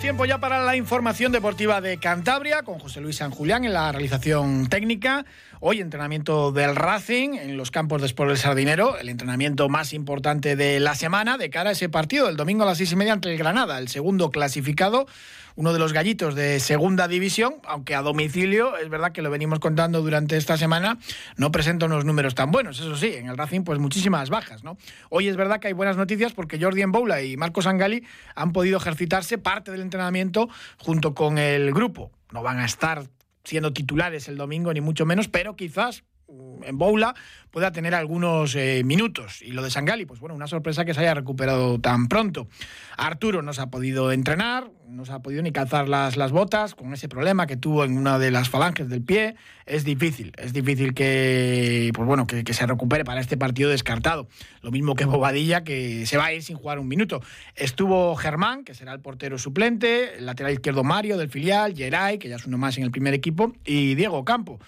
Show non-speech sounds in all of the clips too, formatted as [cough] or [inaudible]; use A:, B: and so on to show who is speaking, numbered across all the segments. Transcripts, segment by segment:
A: Tiempo ya para la información deportiva de Cantabria con José Luis San Julián en la realización técnica. Hoy entrenamiento del Racing en los campos de Sport del Sardinero, el entrenamiento más importante de la semana de cara a ese partido del domingo a las seis y media ante el Granada, el segundo clasificado uno de los gallitos de segunda división, aunque a domicilio, es verdad que lo venimos contando durante esta semana, no presenta unos números tan buenos. Eso sí, en el Racing, pues muchísimas bajas, ¿no? Hoy es verdad que hay buenas noticias porque Jordi Boula y Marcos Angali han podido ejercitarse parte del entrenamiento junto con el grupo. No van a estar siendo titulares el domingo, ni mucho menos, pero quizás en Boula pueda tener algunos eh, minutos. Y lo de Sangali, pues bueno, una sorpresa que se haya recuperado tan pronto. Arturo no se ha podido entrenar, no se ha podido ni calzar las, las botas con ese problema que tuvo en una de las falanges del pie. Es difícil, es difícil que, pues bueno, que, que se recupere para este partido descartado. Lo mismo que Bobadilla, que se va a ir sin jugar un minuto. Estuvo Germán, que será el portero suplente, el lateral izquierdo Mario del filial, Geray, que ya es uno más en el primer equipo, y Diego Campo.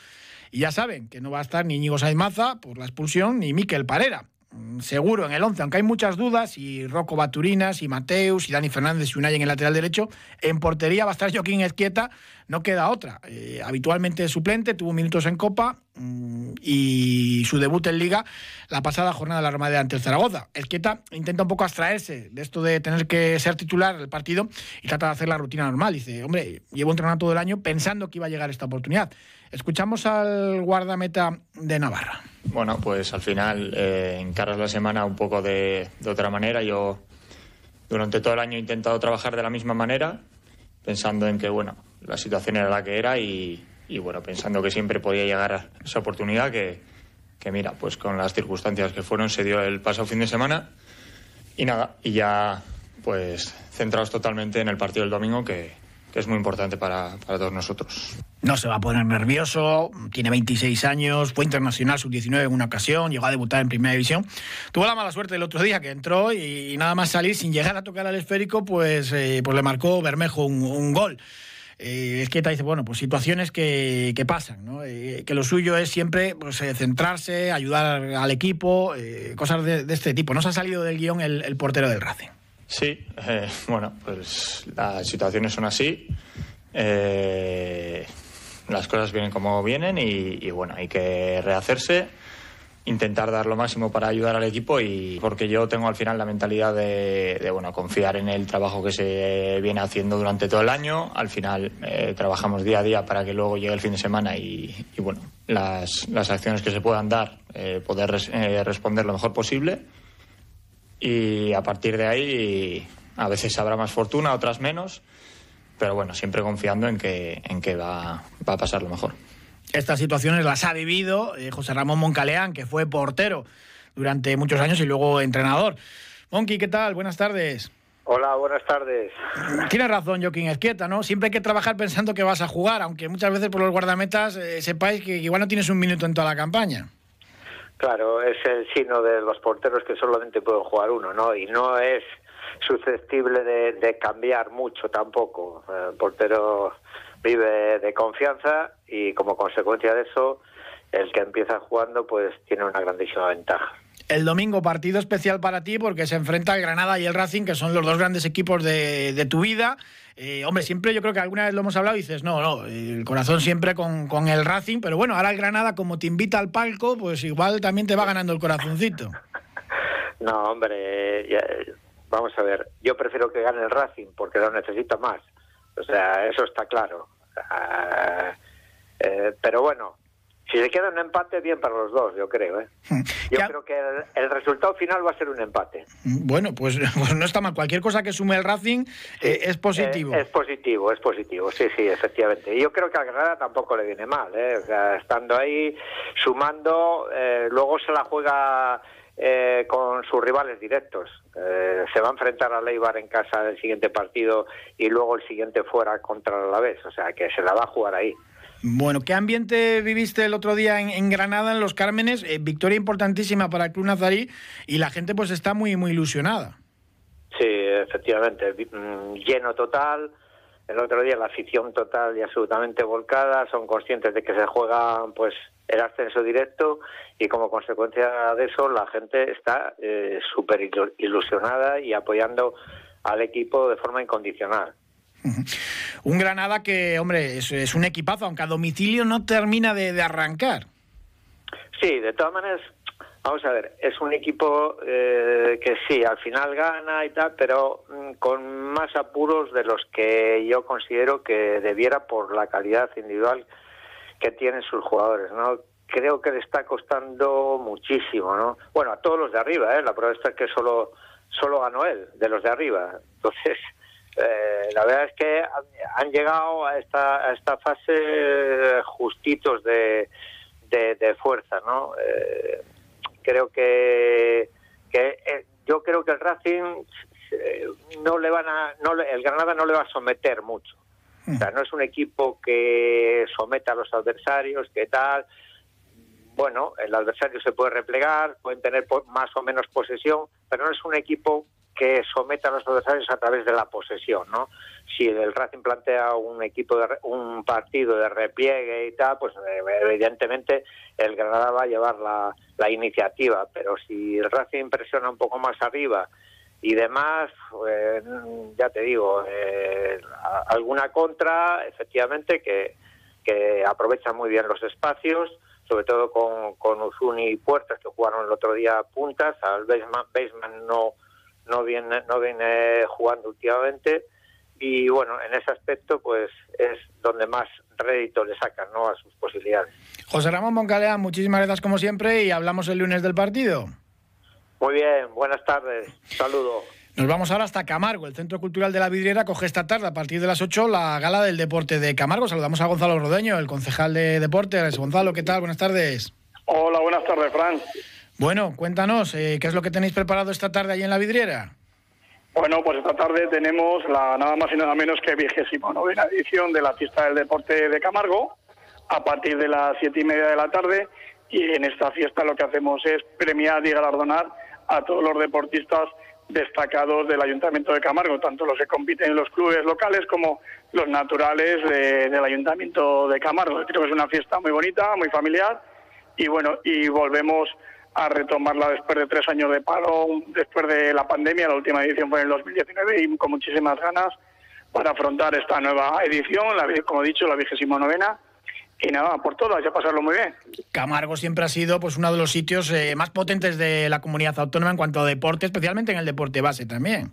A: Y ya saben que no va a estar ni Íñigo Maza por la expulsión ni Miquel Parera. Mm, seguro en el 11, aunque hay muchas dudas, y Rocco Baturinas, y Mateus, y Dani Fernández y Unai en el lateral derecho, en portería va a estar [laughs] Joaquín Esquieta, no queda otra. Eh, habitualmente suplente, tuvo minutos en Copa mm, y su debut en Liga la pasada jornada de la Armada ante el Zaragoza. Esquieta intenta un poco abstraerse de esto de tener que ser titular del partido y trata de hacer la rutina normal. Dice, hombre, llevo entrenando todo el año pensando que iba a llegar esta oportunidad. Escuchamos al guardameta de Navarra.
B: Bueno, pues al final eh, encaras la semana un poco de, de, otra manera. Yo durante todo el año he intentado trabajar de la misma manera, pensando en que bueno, la situación era la que era y, y bueno, pensando que siempre podía llegar esa oportunidad que, que, mira, pues con las circunstancias que fueron se dio el pasado fin de semana y nada, y ya pues centrados totalmente en el partido del domingo que, que es muy importante para, para, todos nosotros.
A: No se va a poner nervioso, tiene 26 años, fue internacional sub-19 en una ocasión, llegó a debutar en primera división. Tuvo la mala suerte el otro día que entró y, y nada más salir sin llegar a tocar al esférico, pues, eh, pues le marcó Bermejo un, un gol. Eh, es que te dice, bueno, pues situaciones que, que pasan, ¿no? Eh, que lo suyo es siempre pues, eh, centrarse, ayudar al equipo, eh, cosas de, este tipo. No se ha salido del guion el, portero del Racing.
B: Sí, bueno, pues las situaciones son así. Las cosas vienen como vienen y, bueno, hay que rehacerse, intentar dar lo máximo para ayudar al equipo y porque yo tengo al final la mentalidad de, bueno, confiar en el trabajo que se viene haciendo durante todo el año. Al final eh, trabajamos día a día para que luego llegue el fin de semana y, y bueno, las, las, acciones que se puedan dar, eh, poder res, eh, responder lo mejor posible y a partir de ahí a veces habrá más fortuna, otras menos, pero bueno, siempre confiando en que, en que va, va a pasar lo mejor.
A: Estas situaciones las ha vivido eh, José Ramón Moncaleán, que fue portero durante muchos años y luego entrenador. Monqui, ¿qué tal? Buenas tardes.
C: Hola, buenas tardes.
A: Tienes razón, Joaquín Esquieta, ¿no? Siempre hay que trabajar pensando que vas a jugar, aunque muchas veces por los guardametas eh, sepáis que igual no tienes un minuto en toda la campaña.
C: Claro, es el signo de los porteros que solamente pueden jugar uno, ¿no? Y no es susceptible de, de cambiar mucho tampoco. El portero vive de confianza y como consecuencia de eso, el que empieza jugando pues tiene una grandísima ventaja.
A: El domingo partido especial para ti porque se enfrenta el Granada y el Racing, que son los dos grandes equipos de, de tu vida. Eh, hombre, siempre yo creo que alguna vez lo hemos hablado y dices, no, no, el corazón siempre con, con, el Racing, pero bueno, ahora el Granada como te invita al palco, pues igual también te va ganando el corazoncito. [laughs]
C: No, hombre, ya, vamos a ver, yo prefiero que gane el Racing porque lo necesito más. O sea, eso está claro. Uh, eh, pero bueno, si se queda un empate, bien para los dos, yo creo. ¿eh? Yo ¿Qué? creo que el, el, resultado final va a ser un empate.
A: Bueno, pues, [laughs] pues no está mal. Cualquier cosa que sume el Racing sí, eh, es positivo.
C: Eh, es positivo, es positivo. Sí, sí, efectivamente. Y yo creo que a Granada tampoco le viene mal. ¿eh? O sea, estando ahí, sumando, eh, luego se la juega eh, con sus rivales directos. Eh, se va a enfrentar a Leibar en casa el siguiente partido y luego el siguiente fuera contra el Alavés, o sea que se la va a jugar ahí.
A: Bueno, ¿qué ambiente viviste el otro día en, Granada, en Los Cármenes? Eh, victoria importantísima para el Club Nazarí y la gente pues está muy, muy ilusionada.
C: Sí, efectivamente, mm, lleno total. El otro día la afición total y absolutamente volcada, son conscientes de que se juega pues el ascenso directo y como consecuencia de eso la gente está eh, súper ilusionada y apoyando al equipo de forma incondicional.
A: Un Granada que, hombre, es, un equipazo, aunque a domicilio no termina de, arrancar.
C: Sí, de todas maneras, vamos a ver, es un equipo eh, que sí, al final gana y tal, pero mm, con más apuros de los que yo considero que debiera por la calidad individual que tienen sus jugadores, ¿no? Creo que le está costando muchísimo, ¿no? Bueno, a todos los de arriba, ¿eh? La prueba está que solo, solo ganó él, de los de arriba. Entonces, [laughs] eh, la verdad es que han, llegado a esta, a esta fase justitos de, de, fuerza, ¿no? Eh, creo que, que eh, yo creo que el Racing no le van a, no el Granada no le va a someter mucho. O sea, no es un equipo que someta a los adversarios, que tal. Bueno, el adversario se puede replegar, pueden tener más o menos posesión, pero no es un equipo que someta a los adversarios a través de la posesión, ¿no? Si el Racing plantea un equipo de un partido de repliegue y tal, pues eh, evidentemente el Granada va a llevar la, la iniciativa, pero si el Racing presiona un poco más arriba y demás, pues, ya te digo, eh, alguna contra, efectivamente, que, que aprovecha muy bien los espacios, sobre todo con, con Uzuni y Puertas, que jugaron el otro día puntas, al Baseman, no, no, viene, no viene jugando últimamente, y bueno, en ese aspecto, pues es donde más rédito le sacan ¿no? a sus posibilidades.
A: José Ramón Moncalea, muchísimas gracias como siempre y hablamos el lunes del partido.
C: Muy bien, buenas tardes. Saludo.
A: Nos vamos ahora hasta Camargo. El Centro Cultural de la Vidriera coge esta tarde, a partir de las 8, la gala del deporte de Camargo. Saludamos a Gonzalo Rodeño, el concejal de deportes. Gonzalo, ¿qué tal? Buenas tardes.
D: Hola, buenas tardes, Fran.
A: Bueno, cuéntanos, eh, ¿qué es lo que tenéis preparado esta tarde allí en la Vidriera?
D: Bueno, pues esta tarde tenemos la nada más y nada menos que vigésima novena edición de la fiesta del deporte de Camargo, a partir de las siete y media de la tarde. Y en esta fiesta lo que hacemos es premiar y galardonar a todos los deportistas destacados del Ayuntamiento de Camargo, tanto los que compiten en los clubes locales como los naturales del Ayuntamiento de Camargo. Creo que es una fiesta muy bonita, muy familiar y bueno, y volvemos a retomarla después de tres años de paro, después de la pandemia, la última edición fue en el 2019 y con muchísimas ganas para afrontar esta nueva edición, la, como he dicho, la vigésima novena y nada, por todas, ya pasarlo muy bien.
A: Camargo siempre ha sido pues uno de los sitios eh, más potentes de la comunidad autónoma en cuanto a deporte, especialmente en el deporte base también.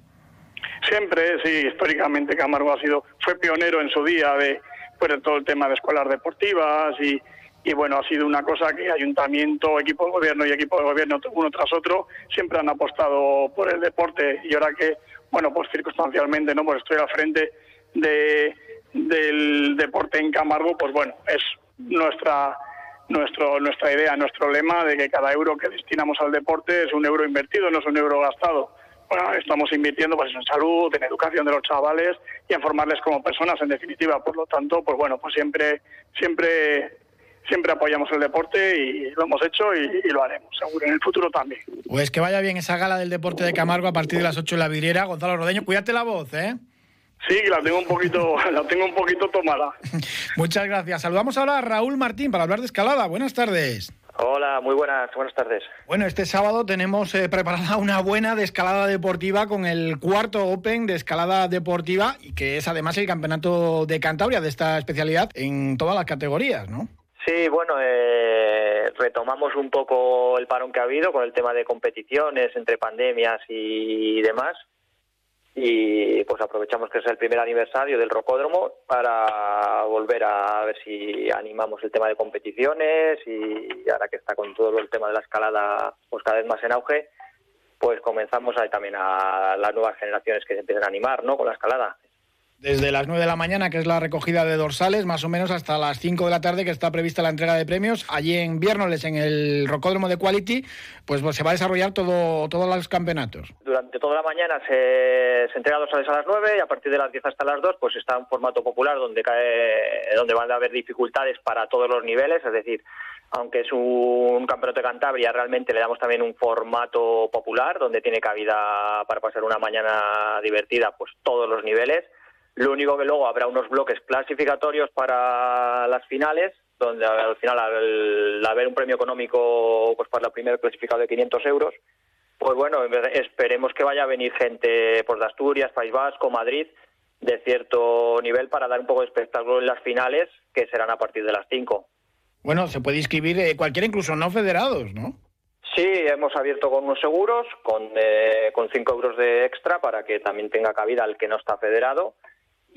D: Siempre, sí, históricamente Camargo ha sido, fue pionero en su día de, pues, de todo el tema de escuelas deportivas y, y bueno, ha sido una cosa que ayuntamiento, equipo de gobierno y equipo de gobierno uno tras otro siempre han apostado por el deporte y ahora que, bueno, pues circunstancialmente, ¿no? Pues estoy al frente de del deporte en Camargo, pues bueno, es nuestra nuestro, nuestra idea, nuestro lema de que cada euro que destinamos al deporte es un euro invertido, no es un euro gastado. Bueno, estamos invirtiendo pues en salud, en educación de los chavales y en formarles como personas en definitiva. Por lo tanto, pues bueno, pues siempre, siempre, siempre apoyamos el deporte y lo hemos hecho y, y, lo haremos, seguro, en el futuro también.
A: Pues que vaya bien esa gala del deporte de Camargo a partir de las 8 en la vidriera. Gonzalo Rodeño, cuídate la voz, ¿eh?
D: Sí, la tengo un poquito, [laughs] la tengo un poquito tomada.
A: Muchas gracias. Saludamos ahora a Raúl Martín para hablar de escalada. Buenas tardes.
E: Hola, muy buenas, buenas tardes.
A: Bueno, este sábado tenemos eh, preparada una buena de escalada deportiva con el cuarto Open de escalada deportiva y que es además el campeonato de Cantabria de esta especialidad en todas las categorías, ¿no?
E: Sí, bueno, eh, retomamos un poco el parón que ha habido con el tema de competiciones entre pandemias y demás y pues aprovechamos que es el primer aniversario del rocódromo para volver a ver si animamos el tema de competiciones y ahora que está con todo el tema de la escalada pues cada vez más en auge pues comenzamos ahí también a las nuevas generaciones que se empiezan a animar ¿no? con la escalada
A: desde las 9 de la mañana, que es la recogida de dorsales, más o menos hasta las 5 de la tarde, que está prevista la entrega de premios. Allí en Viernoles, en el Rocódromo de Quality, pues, pues se va a desarrollar todo, todos los campeonatos.
E: Durante toda la mañana se, entrega dorsales a las 9 y a partir de las 10 hasta las 2 pues está un formato popular donde, cae, donde van a haber dificultades para todos los niveles, es decir, aunque es un campeonato de Cantabria, realmente le damos también un formato popular donde tiene cabida para pasar una mañana divertida, pues todos los niveles. Lo único que luego habrá unos bloques clasificatorios para las finales, donde al final al, haber un premio económico pues para el primer clasificado de 500 euros, pues bueno, esperemos que vaya a venir gente pues, de Asturias, País Vasco, Madrid, de cierto nivel para dar un poco de espectáculo en las finales, que serán a partir de las 5.
A: Bueno, se puede inscribir eh, cualquiera, incluso no federados, ¿no?
E: Sí, hemos abierto con unos seguros, con, eh, con 5 euros de extra para que también tenga cabida el que no está federado.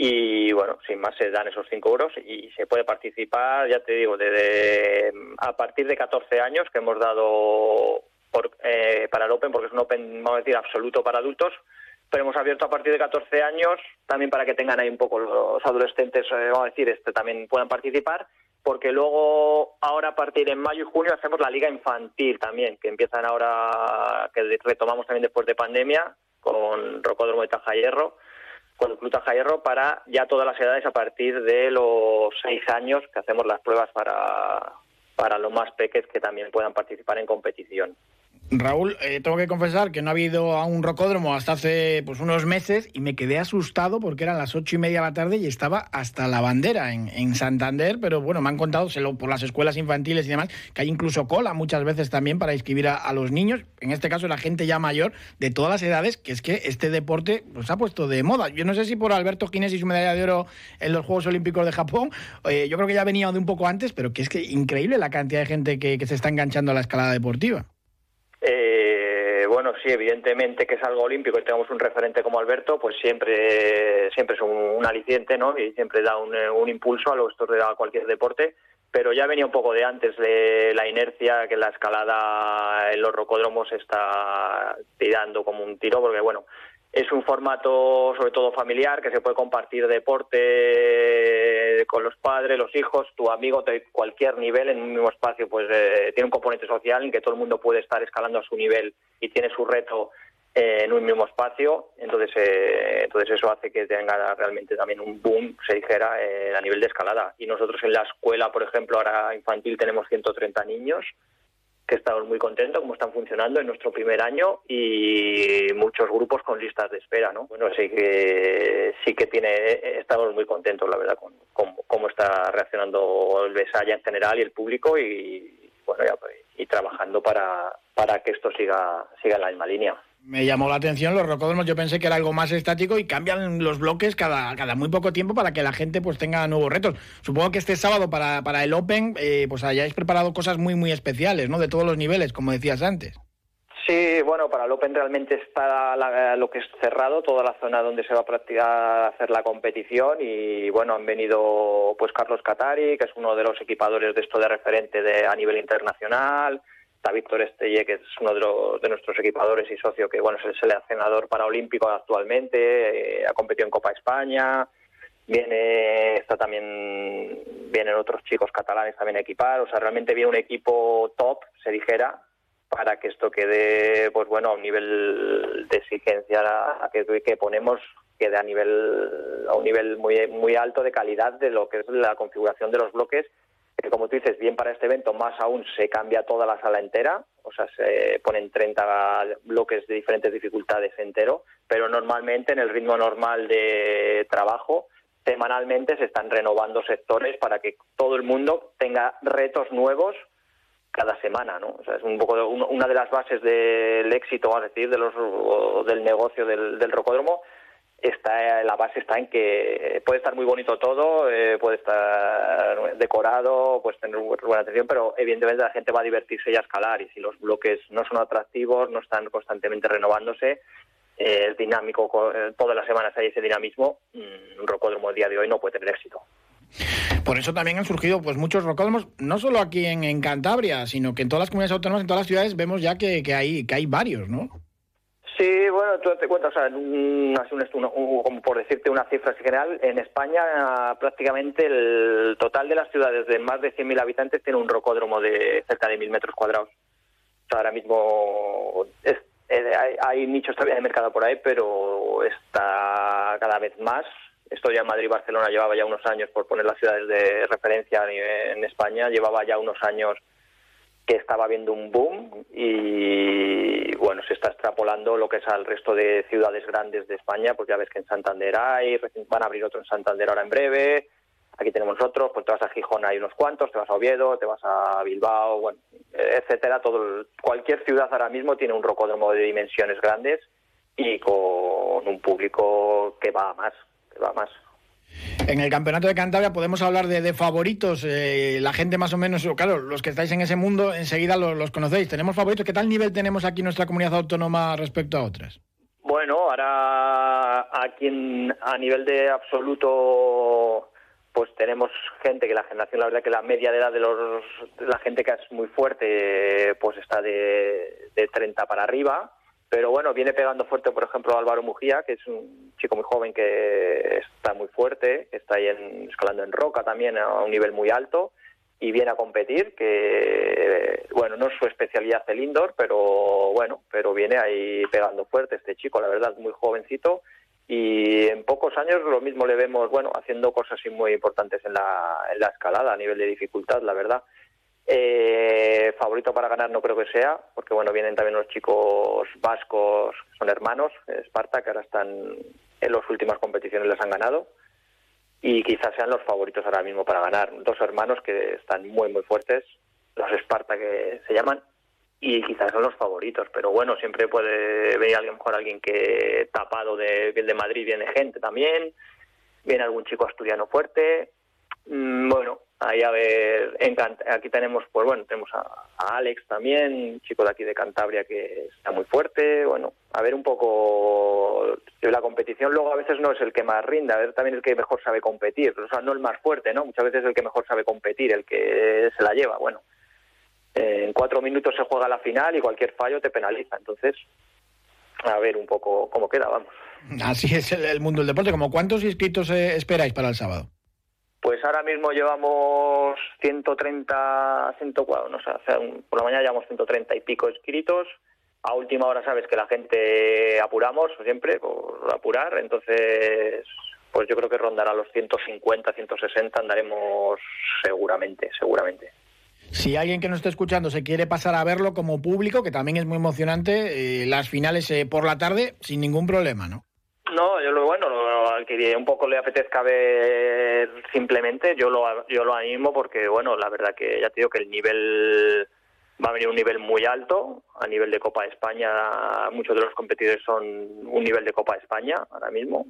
E: Y bueno, sin más se dan esos 5 euros y se puede participar, ya te digo, desde a partir de 14 años que hemos dado por, eh, para el Open, porque es un Open, vamos a decir, absoluto para adultos, pero hemos abierto a partir de 14 años también para que tengan ahí un poco los adolescentes, vamos a decir, este también puedan participar porque luego ahora a partir de mayo y junio hacemos la liga infantil también, que empiezan ahora, que retomamos también después de pandemia, con Rocódromo de Tajayerro, con el para ya todas las edades a partir de los seis años que hacemos las pruebas para, para los más pequeños que también puedan participar en competición.
A: Raúl, eh, tengo que confesar que no ha habido a un rocódromo hasta hace pues, unos meses y me quedé asustado porque eran las ocho y media de la tarde y estaba hasta la bandera en, en Santander, pero bueno, me han contado por las escuelas infantiles y demás que hay incluso cola muchas veces también para inscribir a, los niños, en este caso la gente ya mayor de todas las edades, que es que este deporte pues, ha puesto de moda. Yo no sé si por Alberto Gines y su medalla de oro en los Juegos Olímpicos de Japón, eh, yo creo que ya venía de un poco antes, pero que es que increíble la cantidad de gente que, que se está enganchando a la escalada deportiva.
E: Eh, sí, evidentemente que es algo olímpico y tenemos un referente como Alberto, pues siempre, siempre es un, aliciente, ¿no? Y siempre da un, un impulso a los de cualquier deporte. Pero ya venía un poco de antes de la inercia que la escalada en los rocódromos está tirando como un tiro, porque bueno, es un formato sobre todo familiar que se puede compartir deporte con los padres, los hijos, tu amigo de cualquier nivel en un mismo espacio, pues eh, tiene un componente social en que todo el mundo puede estar escalando a su nivel y tiene su reto eh, en un mismo espacio. Entonces, eh, entonces eso hace que tenga realmente también un boom, se dijera, a nivel de escalada. Y nosotros en la escuela, por ejemplo, ahora infantil tenemos 130 niños que estamos muy contentos cómo están funcionando en nuestro primer año y muchos grupos con listas de espera, ¿no? Bueno, sí que sí que tiene, estamos muy contentos, la verdad, con, cómo está reaccionando el Besaya en general y el público y bueno, y trabajando para, para que esto siga siga en la misma línea
A: me llamó la atención los rocódromos. Yo pensé que era algo más estático y cambian los bloques cada, cada muy poco tiempo para que la gente pues tenga nuevos retos. Supongo que este sábado para, para el Open eh, pues hayáis preparado cosas muy muy especiales, ¿no? De todos los niveles, como decías antes.
E: Sí, bueno, para el Open realmente está lo que es cerrado, toda la zona donde se va a practicar hacer la competición y bueno, han venido pues Carlos Catari, que es uno de los equipadores de esto de referente de, a nivel internacional, Está Víctor Estelle, que es uno de, nuestros equipadores y socio, que bueno es el seleccionador paraolímpico actualmente, eh, ha competido en Copa España. Viene, está también, vienen otros chicos catalanes también a equipar. O sea, realmente viene un equipo top, se dijera, para que esto quede, pues bueno, a un nivel de exigencia que, que ponemos quede a nivel a un nivel muy muy alto de calidad de lo que es la configuración de los bloques que como tú dices, bien para este evento, más aún se cambia toda la sala entera, o sea, se ponen 30 bloques de diferentes dificultades entero, pero normalmente en el ritmo normal de trabajo, semanalmente se están renovando sectores para que todo el mundo tenga retos nuevos cada semana, ¿no? O sea, es un poco una de las bases del éxito, a decir, de los, del negocio del, del rocódromo, está la base está en que puede estar muy bonito todo, eh, puede estar decorado, puede tener buena atención, pero evidentemente la gente va a divertirse y a escalar y si los bloques no son atractivos, no están constantemente renovándose, eh, es dinámico, eh, todas las semanas hay ese dinamismo, mm, un rocódromo el día de hoy no puede tener éxito.
A: Por eso también han surgido pues muchos rocódromos, no solo aquí en, Cantabria, sino que en todas las comunidades autónomas, en todas las ciudades vemos ya que, que, hay, que hay varios, ¿no?
E: Sí, bueno, tú te cuentas, o sea, un, como por decirte una cifra general, en España prácticamente el total de las ciudades de más de 100.000 habitantes tiene un rocódromo de cerca de 1.000 metros cuadrados. O sea, ahora mismo eh, hay, hay, nichos todavía de mercado por ahí, pero está cada vez más. Esto ya Madrid y Barcelona llevaba ya unos años, por poner las ciudades de referencia en España, llevaba ya unos años que estaba habiendo un boom y bueno, se está extrapolando lo que es al resto de ciudades grandes de España, pues ya ves que en Santander hay, van a abrir otro en Santander ahora en breve, aquí tenemos otros, pues te vas a Gijón hay unos cuantos, te vas a Oviedo, te vas a Bilbao, bueno, etcétera, todo cualquier ciudad ahora mismo tiene un rocódromo de dimensiones grandes y con un público que va a más, que va a más.
A: En el Campeonato de Cantabria podemos hablar de, favoritos. Eh, la gente más o menos, claro, los que estáis en ese mundo enseguida los, conocéis. ¿Tenemos favoritos? ¿Qué tal nivel tenemos aquí en nuestra comunidad autónoma respecto a otras?
E: Bueno, ahora aquí a nivel de absoluto, pues tenemos gente que la generación, la verdad que la media de edad de, los, la gente que es muy fuerte, pues está de, de 30 para arriba pero bueno, viene pegando fuerte, por ejemplo, Álvaro Mujía, que es un chico muy joven que está muy fuerte, está ahí en, escalando en roca también a un nivel muy alto y viene a competir, que bueno, no es su especialidad el indoor, pero bueno, pero viene ahí pegando fuerte este chico, la verdad, muy jovencito y en pocos años lo mismo le vemos, bueno, haciendo cosas muy importantes en la, en la escalada a nivel de dificultad, la verdad. Eh, favorito para ganar no creo que sea, porque bueno, vienen también los chicos vascos, son hermanos, Esparta, que ahora están en las últimas competiciones les han ganado. Y quizás sean los favoritos ahora mismo para ganar. Dos hermanos que están muy, muy fuertes, los Esparta que se llaman, y quizás son los favoritos. Pero bueno, siempre puede venir alguien mejor, alguien que tapado de, de Madrid viene gente también, viene algún chico asturiano fuerte. Mm, bueno, Ahí a ver, aquí tenemos, pues bueno, tenemos a, Alex también, chico de aquí de Cantabria que está muy fuerte. Bueno, a ver un poco la competición. Luego a veces no es el que más rinda, a ver también el que mejor sabe competir. O sea, no el más fuerte, ¿no? Muchas veces el que mejor sabe competir, el que se la lleva. Bueno, en cuatro minutos se juega la final y cualquier fallo te penaliza. Entonces, a ver un poco cómo queda, vamos.
A: Así es el, mundo del deporte. ¿Como cuántos inscritos eh, esperáis para el sábado?
E: Pues ahora mismo llevamos 130, 104, no sé, por la mañana llevamos 130 y pico escritos. A última hora sabes que la gente apuramos siempre por apurar, entonces pues yo creo que rondará los 150, 160 andaremos seguramente, seguramente.
A: Si alguien que nos esté escuchando se quiere pasar a verlo como público, que también es muy emocionante, eh, las finales eh, por la tarde sin ningún problema, ¿no?
E: No, yo lo bueno, que un poco le apetezca ver simplemente, yo lo, yo lo animo porque, bueno, la verdad que ya te digo que el nivel va a venir un nivel muy alto a nivel de Copa de España. Muchos de los competidores son un nivel de Copa de España ahora mismo.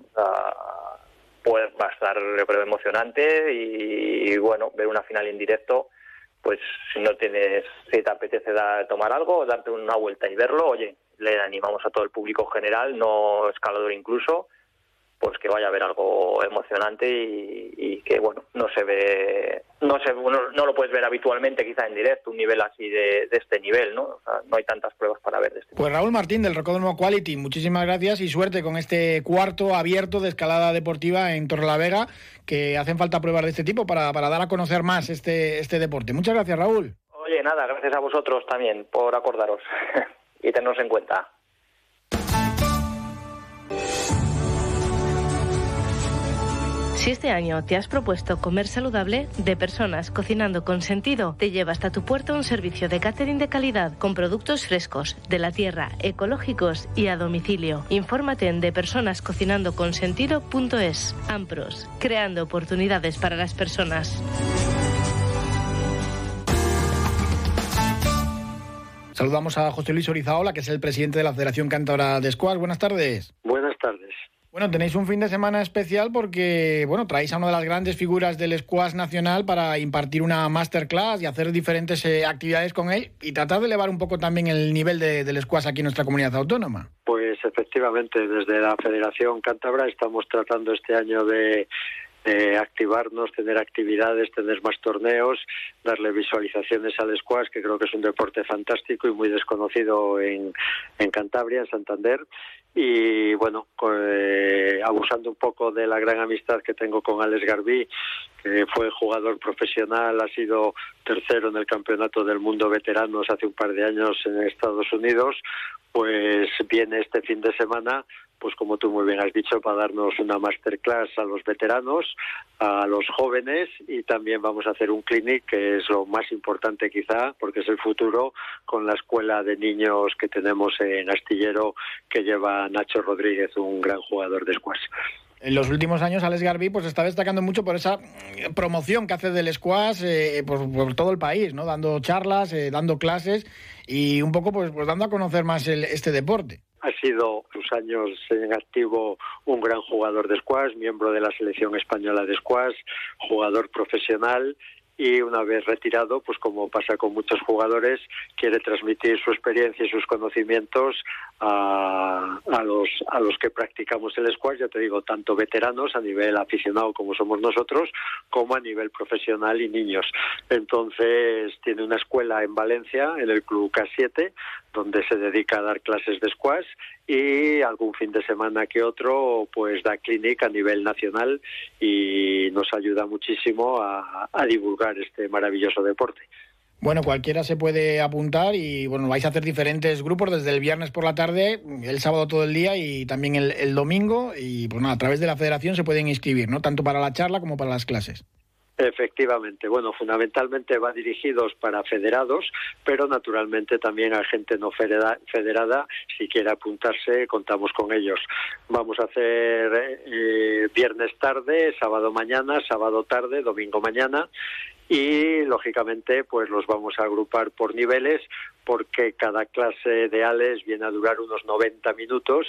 E: pues va a estar, emocionante y, bueno, ver una final en directo, pues si no tienes, si te apetece dar, tomar algo, darte una vuelta y verlo, oye, le animamos a todo el público general, no escalador incluso, pues que vaya a haber algo emocionante y, que bueno no se ve no se no, lo puedes ver habitualmente quizá en directo un nivel así de, este nivel no no hay tantas pruebas para ver de este
A: pues Raúl Martín del Rocódromo Quality muchísimas gracias y suerte con este cuarto abierto de escalada deportiva en Torrelavega que hacen falta pruebas de este tipo para, para dar a conocer más este este deporte. Muchas gracias Raúl.
E: Oye nada gracias a vosotros también por acordaros [laughs] y tenernos en cuenta
F: Si este año te has propuesto comer saludable, de personas cocinando con sentido, te lleva hasta tu puerto un servicio de catering de calidad con productos frescos, de la tierra, ecológicos y a domicilio. Infórmate en depersonascocinandoconsentido.es. Ampros, creando oportunidades para las personas.
A: Saludamos a José Luis Orizaola, que es el presidente de la Federación Cántabra de Squash. Buenas tardes.
G: Buenas tardes.
A: Bueno, tenéis un fin de semana especial porque, bueno, traéis a una de las grandes figuras del squash nacional para impartir una masterclass y hacer diferentes eh, actividades con él y tratar de elevar un poco también el nivel del squash aquí en nuestra comunidad autónoma.
G: Pues efectivamente, desde la Federación Cántabra estamos tratando este año de eh, activarnos, tener actividades, tener más torneos, darle visualizaciones al squash, que creo que es un deporte fantástico y muy desconocido en, Cantabria, en Santander. Y bueno, eh, abusando un poco de la gran amistad que tengo con Alex Garbí, que fue jugador profesional, ha sido tercero en el Campeonato del Mundo Veteranos hace un par de años en Estados Unidos, pues viene este fin de semana pues como tú muy bien has dicho, para darnos una masterclass a los veteranos, a los jóvenes y también vamos a hacer un clinic que es lo más importante quizá, porque es el futuro, con la escuela de niños que tenemos en Astillero que lleva Nacho Rodríguez, un gran jugador de squash.
A: En los últimos años, Alex Garbi pues está destacando mucho por esa promoción que hace del squash eh, por, todo el país, ¿no? Dando charlas, eh, dando clases y un poco pues, pues dando a conocer más este deporte
G: ha sido sus años en activo un gran jugador de squash, miembro de la selección española de squash, jugador profesional y una vez retirado, pues como pasa con muchos jugadores, quiere transmitir su experiencia y sus conocimientos a, los, a los que practicamos el squash, ya te digo, tanto veteranos a nivel aficionado como somos nosotros, como a nivel profesional y niños. Entonces tiene una escuela en Valencia, en el Club K7, donde se dedica a dar clases de squash y algún fin de semana que otro pues da clínica a nivel nacional y nos ayuda muchísimo a, divulgar este maravilloso deporte.
A: Bueno, cualquiera se puede apuntar y bueno, vais a hacer diferentes grupos desde el viernes por la tarde, el sábado todo el día y también el, el domingo y pues nada, a través de la federación se pueden inscribir, ¿no? Tanto para la charla como para las clases.
G: Efectivamente, bueno, fundamentalmente va dirigidos para federados, pero naturalmente también a gente no federada, si quiere apuntarse, contamos con ellos. Vamos a hacer eh, viernes tarde, sábado mañana, sábado tarde, domingo mañana y lógicamente pues los vamos a agrupar por niveles porque cada clase de ALES viene a durar unos 90 minutos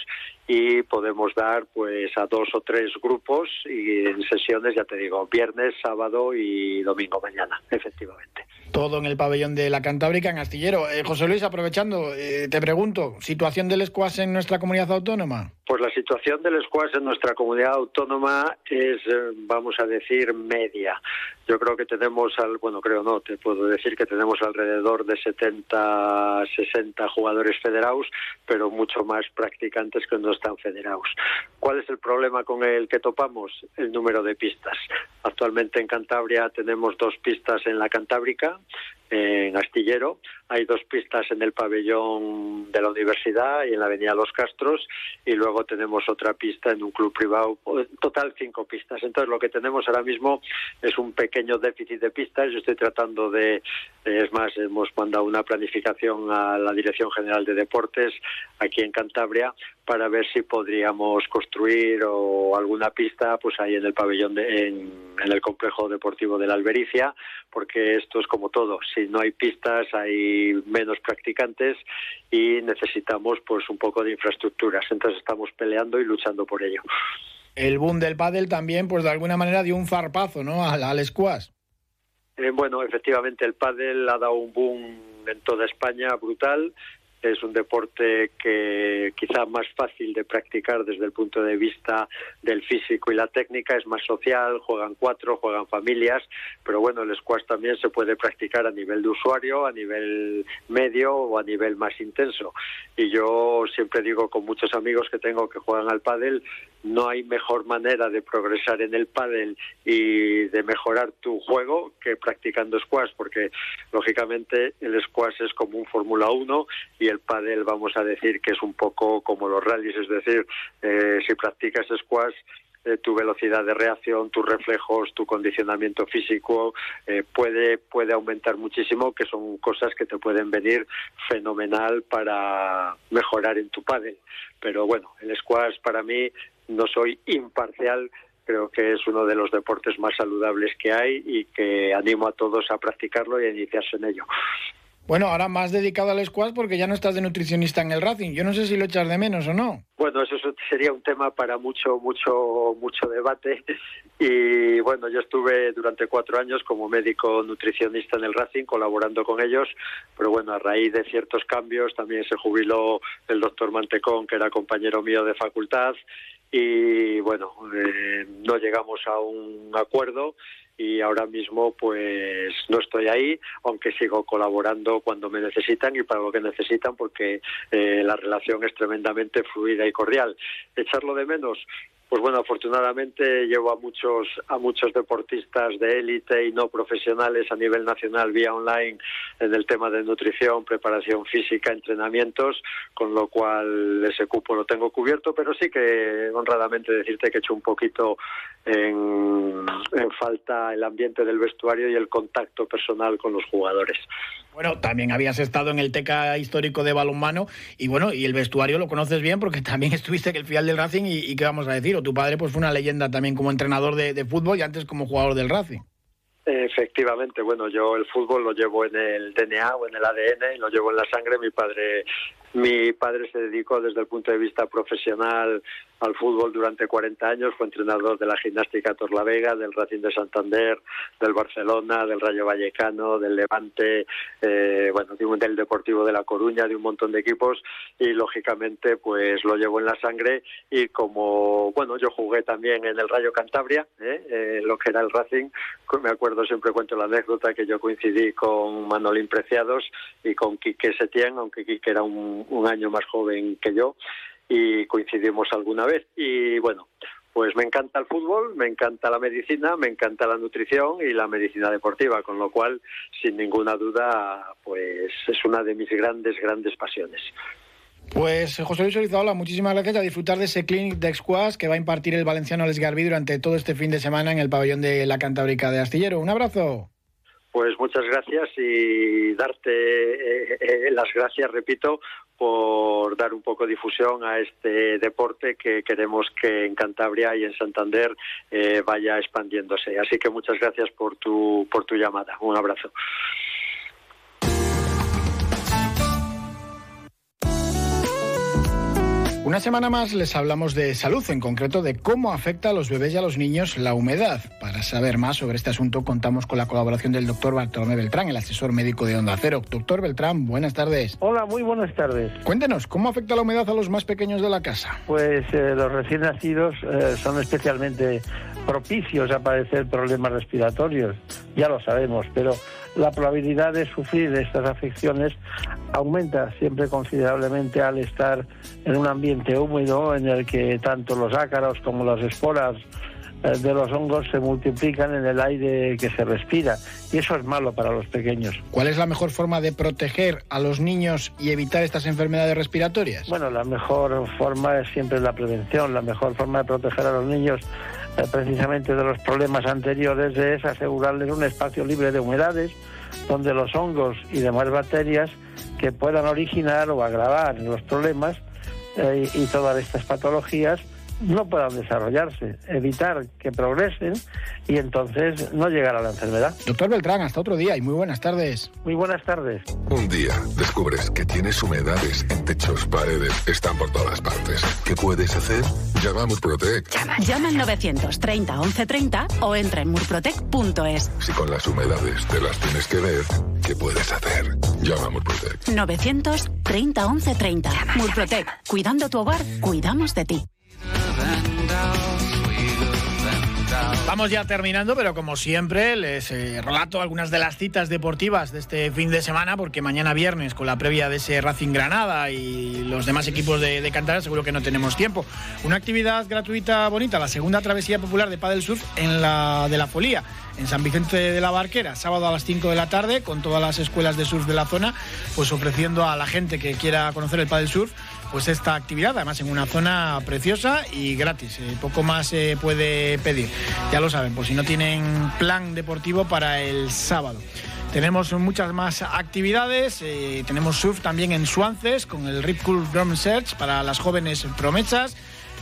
G: y podemos dar pues a dos o tres grupos y en sesiones, ya te digo, viernes, sábado y domingo mañana, efectivamente.
A: Todo en el pabellón de la Cantábrica, en Astillero. Eh, José Luis, aprovechando, eh, te pregunto, ¿situación del squash en nuestra comunidad autónoma?
G: Pues la situación del squash en nuestra comunidad autónoma es, eh, vamos a decir, media. Yo creo que tenemos, al, bueno, creo no, te puedo decir que tenemos alrededor de 70, 60 jugadores federados, pero mucho más practicantes que no están federados. ¿Cuál es el problema con el que topamos? El número de pistas. Actualmente en Cantabria tenemos dos pistas en la Cantábrica, en Astillero. Hay dos pistas en el pabellón de la universidad y en la avenida Los Castros y luego tenemos otra pista en un club privado. En total cinco pistas. Entonces lo que tenemos ahora mismo es un pequeño déficit de pistas. Yo estoy tratando de, es más, hemos mandado una planificación a la Dirección General de Deportes aquí en Cantabria para ver si podríamos construir o alguna pista pues ahí en el pabellón de, en, el complejo deportivo de la Albericia porque esto es como todo no hay pistas hay menos practicantes y necesitamos pues un poco de infraestructuras entonces estamos peleando y luchando por ello.
A: El boom del pádel también pues de alguna manera dio un farpazo no al, al squash.
G: Eh, bueno efectivamente el pádel ha dado un boom en toda España brutal es un deporte que quizá más fácil de practicar desde el punto de vista del físico y la técnica, es más social, juegan cuatro, juegan familias, pero bueno, el squash también se puede practicar a nivel de usuario, a nivel medio o a nivel más intenso. Y yo siempre digo con muchos amigos que tengo que juegan al pádel, no hay mejor manera de progresar en el pádel y de mejorar tu juego que practicando squash, porque lógicamente el squash es como un Fórmula 1 y el pádel vamos a decir que es un poco como los rallies, es decir, eh, si practicas squash eh, tu velocidad de reacción, tus reflejos, tu condicionamiento físico eh, puede puede aumentar muchísimo, que son cosas que te pueden venir fenomenal para mejorar en tu pádel. Pero bueno, el squash para mí no soy imparcial, creo que es uno de los deportes más saludables que hay y que animo a todos a practicarlo y a iniciarse en ello.
A: Bueno, ahora más dedicado al squash porque ya no estás de nutricionista en el Racing. Yo no sé si lo echas de menos o no.
G: Bueno, eso sería un tema para mucho, mucho, mucho debate. Y bueno, yo estuve durante cuatro años como médico nutricionista en el Racing, colaborando con ellos. Pero bueno, a raíz de ciertos cambios también se jubiló el doctor Mantecón, que era compañero mío de facultad y bueno, eh, no llegamos a un acuerdo y ahora mismo pues no estoy ahí, aunque sigo colaborando cuando me necesitan y para lo que necesitan porque eh, la relación es tremendamente fluida y cordial. Echarlo de menos, pues bueno, afortunadamente llevo a muchos a muchos deportistas de élite y no profesionales a nivel nacional vía online en el tema de nutrición, preparación física, entrenamientos, con lo cual ese cupo lo tengo cubierto, pero sí que honradamente decirte que he hecho un poquito en, en falta el ambiente del vestuario y el contacto personal con los jugadores.
A: Bueno, también habías estado en el TECA histórico de balonmano y bueno, y el vestuario lo conoces bien porque [laughs] también estuviste en el final del Racing y, qué vamos a decir, o tu padre pues fue una leyenda también como entrenador de, de fútbol y antes como jugador del Racing.
G: Efectivamente, bueno, yo el fútbol lo llevo en el DNA o en el ADN, lo llevo en la sangre. Mi padre, mi padre se dedicó desde el punto de vista profesional al fútbol durante 40 años, fue entrenador de la gimnástica Torlavega, del Racing de Santander, del Barcelona, del Rayo Vallecano, del Levante, eh, bueno, del Deportivo de La Coruña, de un montón de equipos y lógicamente pues lo llevo en la sangre y como, bueno, yo jugué también en el Rayo Cantabria, ¿eh? Eh, lo que era el Racing, me acuerdo siempre cuento la anécdota que yo coincidí con Manolín Preciados y con Quique Setién, aunque Quique era un, un año más joven que yo y coincidimos alguna vez. Y bueno, pues me encanta el fútbol, me encanta la medicina, me encanta la nutrición y la medicina deportiva, con lo cual, sin ninguna duda, pues es una de mis grandes, grandes pasiones.
A: Pues José Luis Orizola, muchísimas gracias a disfrutar de ese clinic de Squash que va a impartir el valenciano Les Garbí durante todo este fin de semana en el pabellón de la Cantábrica de Astillero. Un abrazo.
G: Pues muchas gracias y darte eh, eh, las gracias, repito, por dar un poco de difusión a este deporte que queremos que en Cantabria y en Santander eh, vaya expandiéndose. Así que muchas gracias por tu, por tu llamada. Un abrazo.
A: Una semana más les hablamos de salud, en concreto de cómo afecta a los bebés y a los niños la humedad. Para saber más sobre este asunto contamos con la colaboración del doctor Bartolomé Beltrán, el asesor médico de Onda Cero. Doctor Beltrán, buenas tardes.
H: Hola, muy buenas tardes.
A: Cuéntenos, ¿cómo afecta la humedad a los más pequeños de la casa?
H: Pues eh, los recién nacidos eh, son especialmente propicios a padecer problemas respiratorios, ya lo sabemos, pero la probabilidad de sufrir estas afecciones aumenta siempre considerablemente al estar en un ambiente húmedo en el que tanto los ácaros como las esporas eh, de los hongos se multiplican en el aire que se respira y eso es malo para los pequeños.
A: ¿Cuál es la mejor forma de proteger a los niños y evitar estas enfermedades respiratorias?
H: Bueno, la mejor forma es siempre la prevención, la mejor forma de proteger a los niños precisamente de los problemas anteriores es asegurarles un espacio libre de humedades donde los hongos y demás bacterias que puedan originar o agravar los problemas eh, y todas estas patologías no puedan desarrollarse, evitar que progresen y entonces no llegar a la enfermedad.
A: Doctor Beltrán, hasta otro día y muy buenas tardes.
H: Muy buenas tardes.
I: Un día descubres que tienes humedades en techos, paredes, están por todas partes. ¿Qué puedes hacer? Llama a Murprotec.
J: Llama, llama al 930 1130 o entra en murprotec.es.
I: Si con las humedades te las tienes que ver, ¿qué puedes hacer? Llama a Murprotec.
J: 930 1130. Murprotec. Cuidando tu hogar, cuidamos de ti.
A: Vamos ya terminando, pero como siempre les eh, relato algunas de las citas deportivas de este fin de semana, porque mañana viernes con la previa de ese Racing Granada y los demás equipos de, de Cantabria seguro que no tenemos tiempo. Una actividad gratuita bonita, la segunda travesía popular de Padel Surf en la de la Folía, en San Vicente de la Barquera, sábado a las 5 de la tarde, con todas las escuelas de surf de la zona, pues ofreciendo a la gente que quiera conocer el Padel Surf pues esta actividad, además en una zona preciosa y gratis. Eh, poco más se puede pedir. Ya lo saben, pues si no tienen plan deportivo para el sábado. Tenemos muchas más actividades. Eh, tenemos surf también en Suances con el Rip Curl Drum Search para las jóvenes promesas.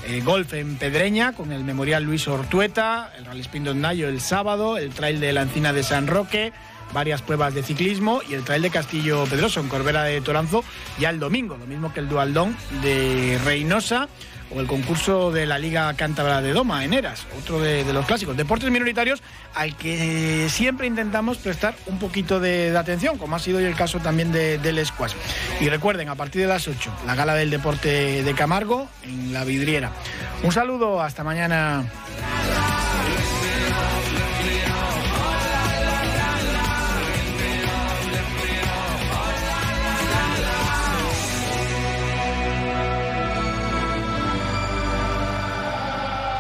A: Eh, golf en Pedreña con el Memorial Luis Ortueta, el Rally Spin Nayo el sábado, el Trail de la Encina de San Roque, varias pruebas de ciclismo y el Trail de Castillo Pedroso en Corbera de Toranzo ya el domingo, lo mismo que el Dualdón de Reynosa o el concurso de la Liga Cántabra de Doma en Eras, otro de, los clásicos. Deportes minoritarios al que siempre intentamos prestar un poquito de, atención, como ha sido el caso también de, del squash. Y recuerden, a partir de las 8, la gala del deporte de Camargo en la vidriera. Un saludo, hasta mañana.